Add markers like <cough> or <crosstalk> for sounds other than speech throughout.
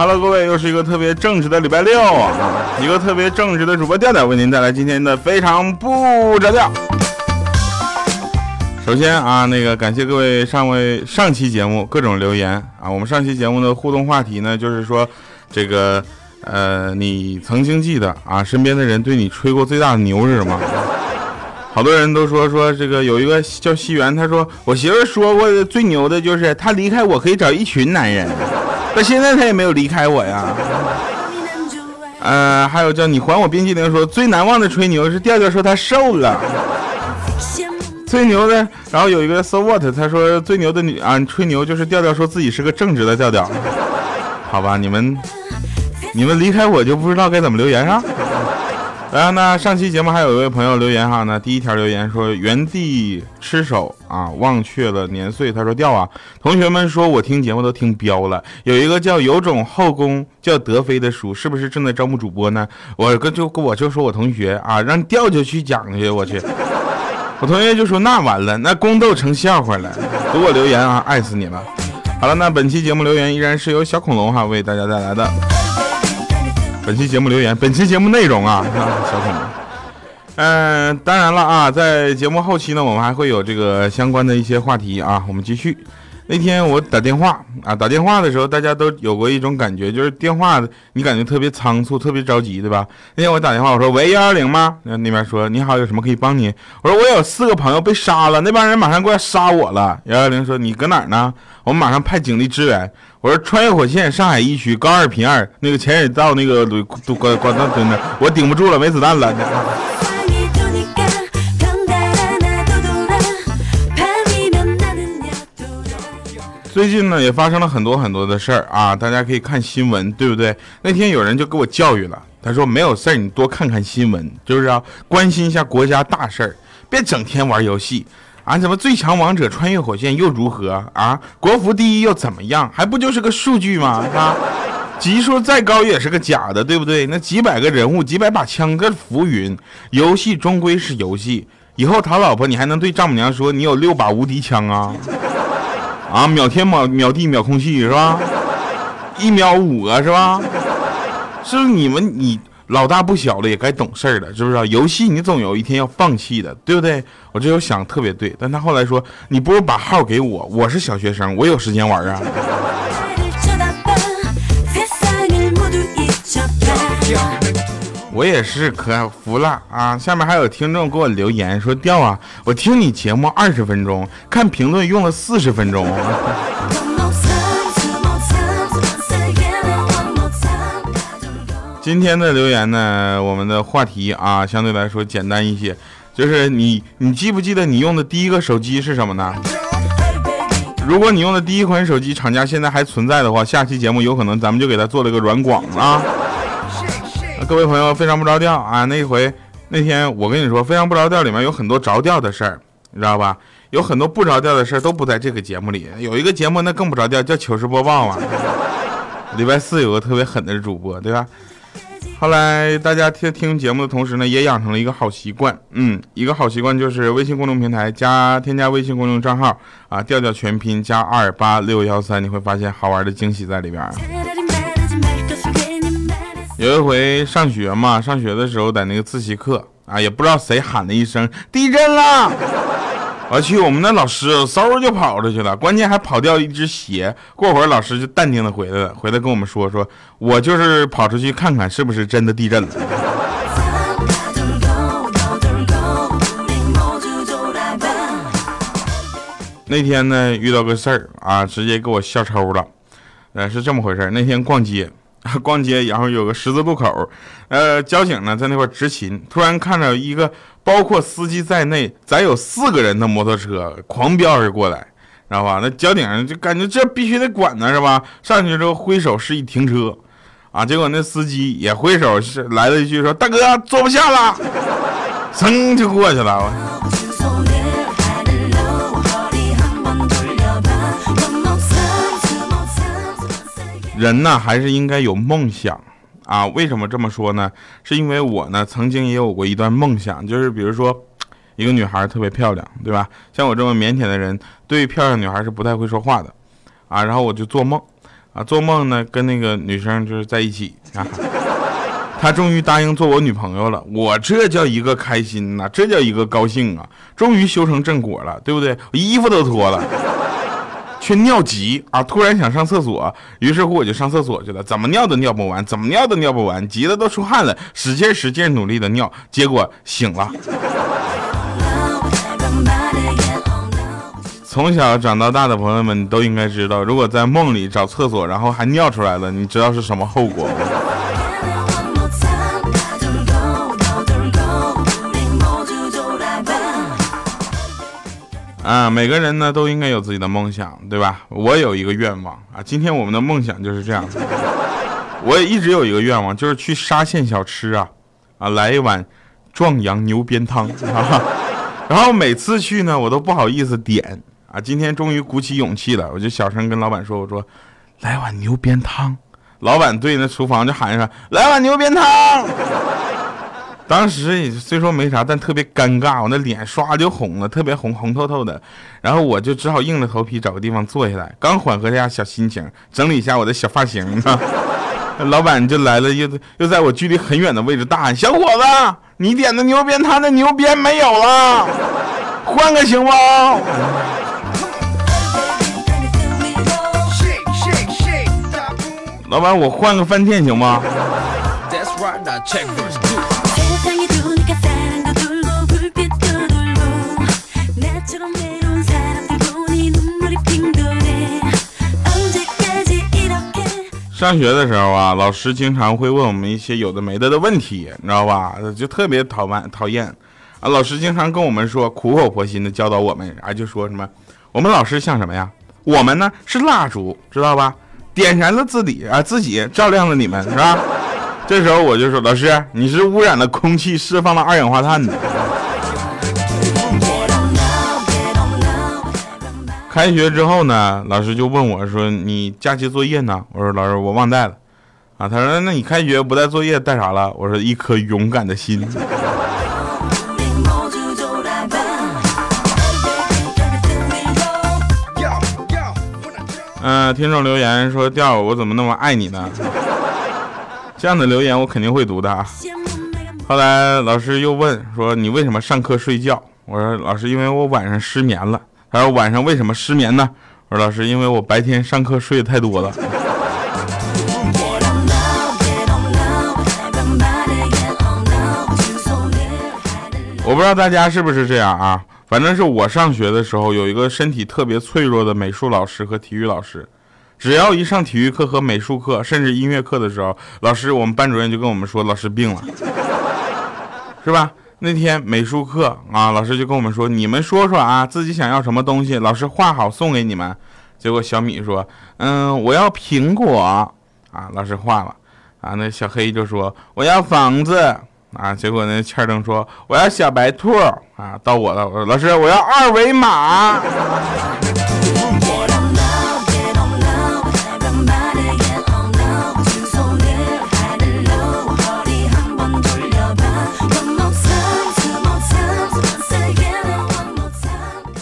Hello，各位，又是一个特别正直的礼拜六！一个特别正直的主播调调为您带来今天的非常不着调。首先啊，那个感谢各位上位上期节目各种留言啊。我们上期节目的互动话题呢，就是说这个呃，你曾经记得啊，身边的人对你吹过最大的牛是什么？好多人都说说这个有一个叫西元，他说我媳妇说过的最牛的就是他离开我可以找一群男人。<laughs> 但现在他也没有离开我呀。<laughs> 呃，还有叫你还我冰淇淋说最难忘的吹牛是调调说他瘦了。<laughs> 最牛的，然后有一个 so what，他说最牛的女啊吹牛就是调调说自己是个正直的调调。好吧，你们你们离开我就不知道该怎么留言啊。然后呢，上期节目还有一位朋友留言哈，那第一条留言说原地吃手啊，忘却了年岁。他说掉啊，同学们说我听节目都听标了。有一个叫有种后宫叫德妃的书，是不是正在招募主播呢？我跟就我就说我同学啊，让调就去讲去，我去。<laughs> 我同学就说那完了，那宫斗成笑话了。给我留言啊，爱死你了。好了，那本期节目留言依然是由小恐龙哈为大家带来的。本期节目留言，本期节目内容啊，小恐龙。嗯，当然了啊，在节目后期呢，我们还会有这个相关的一些话题啊，我们继续。那天我打电话啊，打电话的时候，大家都有过一种感觉，就是电话你感觉特别仓促，特别着急，对吧？那天我打电话，我说喂幺幺零吗？那那边说你好，有什么可以帮你？我说我有四个朋友被杀了，那帮人马上过来杀我了。幺幺零说你搁哪儿呢？我们马上派警力支援。我说穿越火线上海一区高二平二那个前水道那个都管管道蹲着，我顶不住了，没子弹了。最近呢也发生了很多很多的事儿啊，大家可以看新闻，对不对？那天有人就给我教育了，他说没有事儿你多看看新闻，就是要关心一下国家大事儿，别整天玩游戏。啊，怎么最强王者穿越火线又如何啊？国服第一又怎么样？还不就是个数据吗？<laughs> 啊，级数再高也是个假的，对不对？那几百个人物，几百把枪，跟浮云。游戏终归是游戏，以后讨老婆你还能对丈母娘说你有六把无敌枪啊？啊，秒天秒秒地秒空气是吧？一秒五个是吧？是不是你们你？老大不小了，也该懂事了，是不是？游戏你总有一天要放弃的，对不对？我这又想特别对，但他后来说，你不如把号给我，我是小学生，我有时间玩啊。我也是可服了啊！下面还有听众给我留言说，调啊，我听你节目二十分钟，看评论用了四十分钟。今天的留言呢，我们的话题啊，相对来说简单一些，就是你，你记不记得你用的第一个手机是什么呢？如果你用的第一款手机厂家现在还存在的话，下期节目有可能咱们就给他做了个软广啊。各位朋友，非常不着调啊！那一回那天我跟你说，非常不着调里面有很多着调的事儿，你知道吧？有很多不着调的事儿都不在这个节目里。有一个节目那更不着调，叫糗事播报啊。<laughs> 礼拜四有个特别狠的主播，对吧？后来大家听听节目的同时呢，也养成了一个好习惯，嗯，一个好习惯就是微信公众平台加添加微信公众账号啊，调调全拼加二八六幺三，你会发现好玩的惊喜在里边。有一回上学嘛，上学的时候在那个自习课啊，也不知道谁喊了一声地震了。我去，我们那老师嗖就跑出去了，关键还跑掉一只鞋。过会儿老师就淡定的回来了，回来跟我们说说，我就是跑出去看看是不是真的地震了。那天呢遇到个事儿啊，直接给我笑抽了。呃，是这么回事那天逛街。<laughs> 逛街，然后有个十字路口，呃，交警呢在那块执勤，突然看到一个包括司机在内，咱有四个人的摩托车狂飙而过来，知道吧？那交警就感觉这必须得管呢，是吧？上去之后挥手示意停车，啊，结果那司机也挥手是来了一句说：“大哥坐不下了”，噌就过去了。人呢，还是应该有梦想啊？为什么这么说呢？是因为我呢，曾经也有过一段梦想，就是比如说，一个女孩特别漂亮，对吧？像我这么腼腆的人，对漂亮女孩是不太会说话的啊。然后我就做梦，啊，做梦呢跟那个女生就是在一起啊。他终于答应做我女朋友了，我这叫一个开心呐，这叫一个高兴啊！终于修成正果了，对不对？我衣服都脱了，却尿急啊！突然想上厕所，于是乎我就上厕所去了。怎么尿都尿不完，怎么尿都尿不完，急得都出汗了，使劲使劲努力的尿，结果醒了。<laughs> 从小长到大的朋友们都应该知道，如果在梦里找厕所，然后还尿出来了，你知道是什么后果？啊，每个人呢都应该有自己的梦想，对吧？我有一个愿望啊，今天我们的梦想就是这样。我也一直有一个愿望，就是去沙县小吃啊，啊，来一碗壮阳牛鞭汤。然后每次去呢，我都不好意思点啊。今天终于鼓起勇气了，我就小声跟老板说：“我说，来碗牛鞭汤。”老板对那厨房就喊一声：“来碗牛鞭汤。”当时也虽说没啥，但特别尴尬，我那脸唰就红了，特别红红透透的。然后我就只好硬着头皮找个地方坐下来，刚缓和一下小心情，整理一下我的小发型呢，<laughs> 老板就来了，又又在我距离很远的位置大喊：“小伙子，你点的牛鞭汤的牛鞭没有了，换个行不？”老板，我换个饭店行吗？上学的时候啊，老师经常会问我们一些有的没的的问题，你知道吧？就特别讨厌讨厌啊！老师经常跟我们说，苦口婆心的教导我们啊，就说什么我们老师像什么呀？我们呢是蜡烛，知道吧？点燃了自己啊，自己照亮了你们，是吧？这时候我就说，老师，你是污染了空气，释放了二氧化碳的。开学之后呢，老师就问我说：“你假期作业呢？”我说：“老师，我忘带了。”啊，他说：“那你开学不带作业带啥了？”我说：“一颗勇敢的心。”嗯，听众留言说：“调我怎么那么爱你呢？”这样的留言我肯定会读的啊。后来老师又问说：“你为什么上课睡觉？”我说：“老师，因为我晚上失眠了。”他说晚上为什么失眠呢？我说老师，因为我白天上课睡得太多了。我不知道大家是不是这样啊？反正是我上学的时候有一个身体特别脆弱的美术老师和体育老师，只要一上体育课和美术课，甚至音乐课的时候，老师我们班主任就跟我们说老师病了，是吧？那天美术课啊，老师就跟我们说：“你们说说啊，自己想要什么东西，老师画好送给你们。”结果小米说：“嗯，我要苹果。”啊，老师画了。啊，那小黑就说：“我要房子。”啊，结果那欠灯说：“我要小白兔。”啊，到我了，我说：“老师，我要二维码。”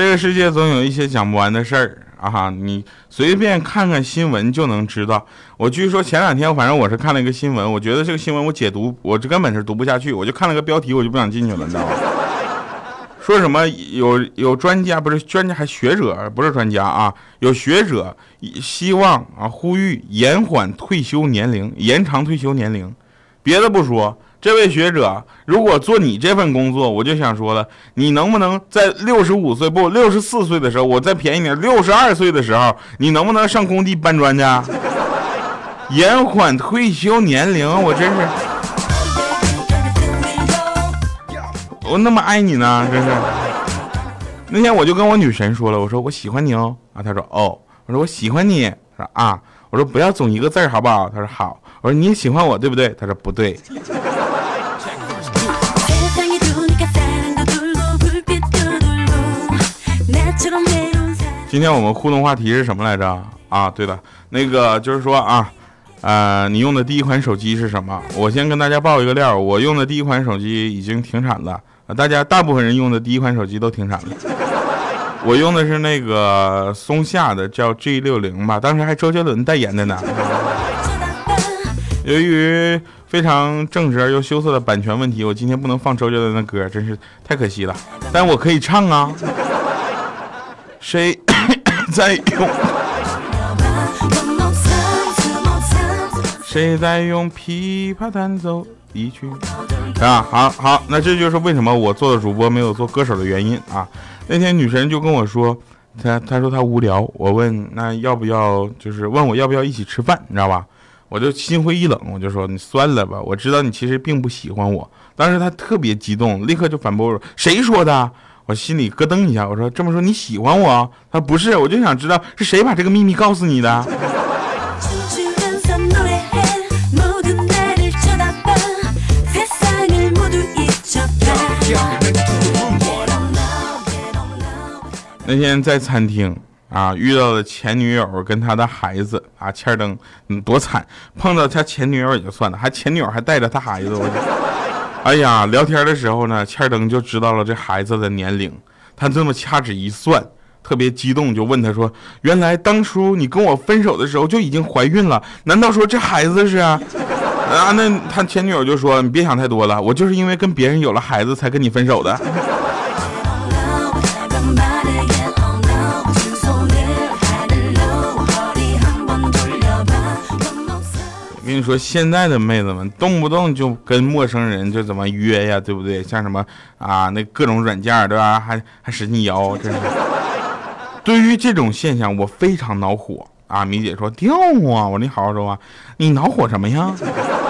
这个世界总有一些讲不完的事儿啊！你随便看看新闻就能知道。我据说前两天，反正我是看了一个新闻，我觉得这个新闻我解读，我这根本是读不下去，我就看了个标题，我就不想进去了，你知道吗？<laughs> 说什么有有专家不是专家还学者不是专家啊？有学者希望啊呼吁延缓退休年龄，延长退休年龄。别的不说。这位学者，如果做你这份工作，我就想说了，你能不能在六十五岁不六十四岁的时候，我再便宜点，六十二岁的时候，你能不能上工地搬砖去？延缓退休年龄，我真是，我那么爱你呢，真是。那天我就跟我女神说了，我说我喜欢你哦，啊，她说哦，我说我喜欢你，她说啊，我说不要总一个字好不好？她说好，我说你也喜欢我对不对？她说不对。今天我们互动话题是什么来着？啊，对了，那个就是说啊，呃，你用的第一款手机是什么？我先跟大家报一个料，我用的第一款手机已经停产了，大家大部分人用的第一款手机都停产了。我用的是那个松下的，叫 G 六零吧，当时还周杰伦代言的呢。由于非常正直而又羞涩的版权问题，我今天不能放周杰伦的歌，真是太可惜了。但我可以唱啊。谁在用？谁在用琵琶弹奏一曲？啊，好好，那这就是为什么我做的主播没有做歌手的原因啊。那天女神就跟我说，她她说她无聊，我问那要不要，就是问我要不要一起吃饭，你知道吧？我就心灰意冷，我就说你算了吧，我知道你其实并不喜欢我。当时她特别激动，立刻就反驳我，谁说的？我心里咯噔一下，我说这么说你喜欢我？他说不是，我就想知道是谁把这个秘密告诉你的。那天在餐厅啊，遇到了前女友跟他的孩子啊，欠儿灯，嗯，多惨！碰到他前女友也就算了，还前女友还带着他孩子，我，哎呀，聊天的时候呢，欠灯就知道了这孩子的年龄，他这么掐指一算，特别激动，就问他说：“原来当初你跟我分手的时候就已经怀孕了？难道说这孩子是？”啊，那他前女友就说：“你别想太多了，我就是因为跟别人有了孩子才跟你分手的。”你说，现在的妹子们动不动就跟陌生人就怎么约呀，对不对？像什么啊，那各种软件，对吧？还还使劲摇，<laughs> 真是。对于这种现象，我非常恼火啊！米姐说掉啊，我说你好好说啊，你恼火什么呀？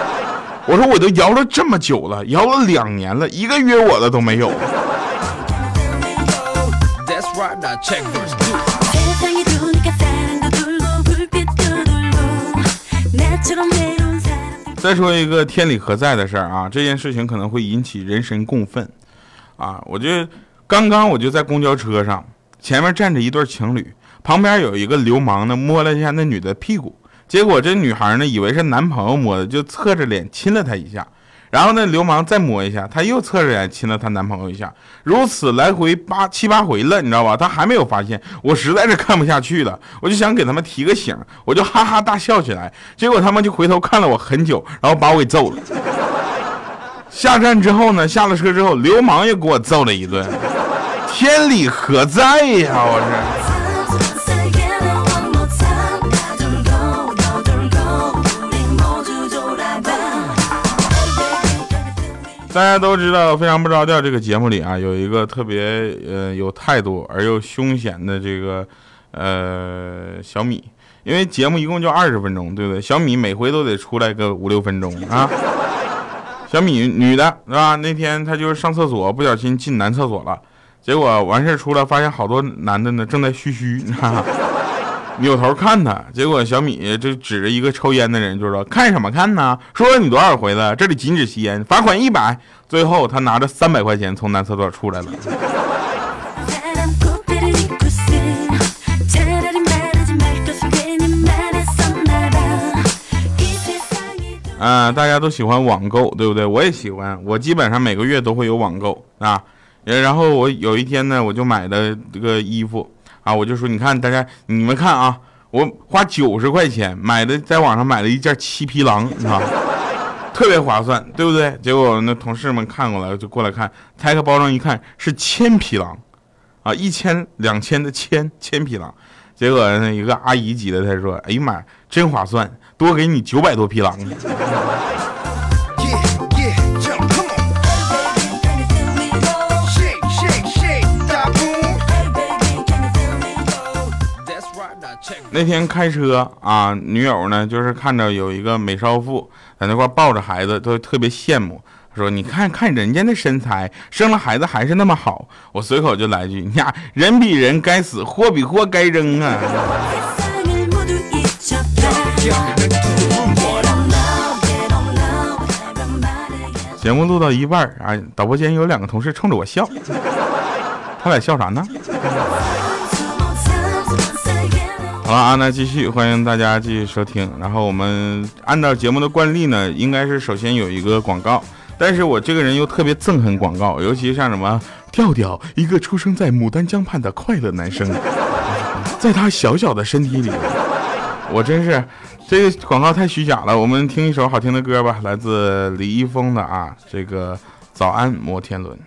<laughs> 我说我都摇了这么久了，摇了两年了，一个约我的都没有。再说一个天理何在的事儿啊，这件事情可能会引起人神共愤，啊，我就刚刚我就在公交车上，前面站着一对情侣，旁边有一个流氓呢摸了一下那女的屁股，结果这女孩呢以为是男朋友摸的，就侧着脸亲了他一下。然后那流氓再摸一下，她又侧着脸亲了她男朋友一下，如此来回八七八回了，你知道吧？她还没有发现，我实在是看不下去了，我就想给他们提个醒，我就哈哈大笑起来，结果他们就回头看了我很久，然后把我给揍了。<laughs> 下站之后呢，下了车之后，流氓又给我揍了一顿，天理何在呀？我是。大家都知道《非常不着调》这个节目里啊，有一个特别呃有态度而又凶险的这个呃小米，因为节目一共就二十分钟，对不对？小米每回都得出来个五六分钟啊。<laughs> 小米女的是吧？那天她就是上厕所不小心进男厕所了，结果完事出来发现好多男的呢正在嘘嘘。扭头看他，结果小米就指着一个抽烟的人，就说：“看什么看呢？说了你多少回了？这里禁止吸烟，罚款一百。”最后他拿着三百块钱从男厕所出来了。啊，大家都喜欢网购，对不对？我也喜欢，我基本上每个月都会有网购啊。然后我有一天呢，我就买的这个衣服。啊，我就说，你看大家，你们看啊，我花九十块钱买的，在网上买了一件七匹狼，啊，特别划算，对不对？结果那同事们看过来就过来看，拆开包装一看是千匹狼，啊，一千两千的千千匹狼，结果那一个阿姨级的，她说，哎呀妈呀，真划算，多给你九百多匹狼。那天开车啊，女友呢就是看着有一个美少妇在那块抱着孩子，都特别羡慕，说：“你看看人家那身材，生了孩子还是那么好。”我随口就来句：“你呀，人比人该死，货比货该扔啊！” <laughs> 节目录到一半啊，导播间有两个同事冲着我笑，他俩笑啥呢？好了啊，那继续欢迎大家继续收听。然后我们按照节目的惯例呢，应该是首先有一个广告，但是我这个人又特别憎恨广告，尤其像什么调调，一个出生在牡丹江畔的快乐男生，<laughs> 在他小小的身体里，我真是这个广告太虚假了。我们听一首好听的歌吧，来自李易峰的啊，这个早安摩天轮。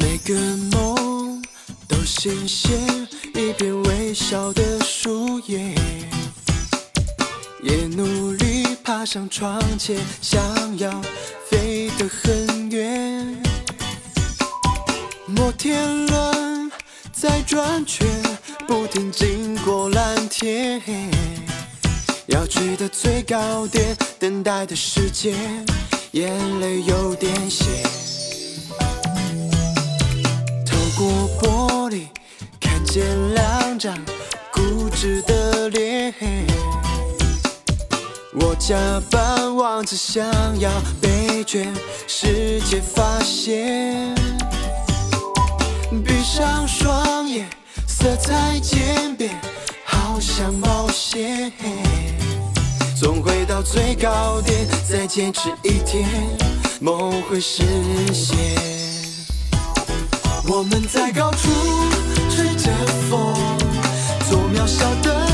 每个梦都显现一片微笑的树叶，也努力爬上窗前，想要飞得很远。摩天轮在转圈，不停经过蓝天。要去的最高点，等待的时间，眼泪有点咸。见两张固执的脸。我假扮王子，想要被全世界发现。闭上双眼，色彩渐变，好像冒险。总会到最高点，再坚持一天，梦会实现。我们在高处吹着风，做渺小的。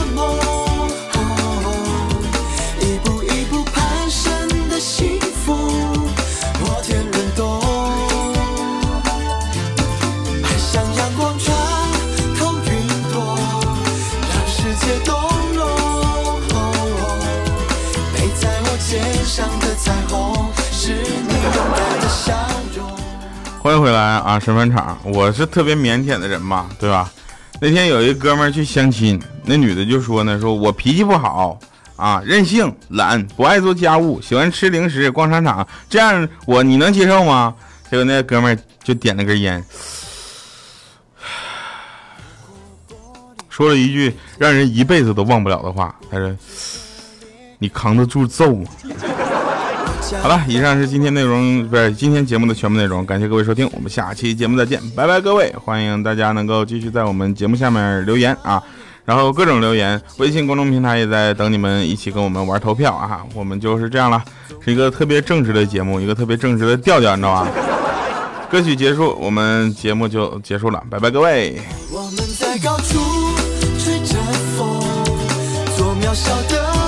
欢迎回来啊，神返场！我是特别腼腆的人嘛，对吧？那天有一哥们去相亲，那女的就说呢，说我脾气不好啊，任性、懒、不爱做家务，喜欢吃零食、逛商场，这样我你能接受吗？结果那哥们就点了根烟，<sighs> 说了一句让人一辈子都忘不了的话，他说：“你扛得住揍吗？” <laughs> 好了，以上是今天内容，不是今天节目的全部内容。感谢各位收听，我们下期节目再见，拜拜，各位！欢迎大家能够继续在我们节目下面留言啊，然后各种留言，微信公众平台也在等你们一起跟我们玩投票啊。我们就是这样了，是一个特别正直的节目，一个特别正直的调调，你知道吧？歌曲结束，我们节目就结束了，拜拜，各位！我们在高处吹着风，做渺小的梦。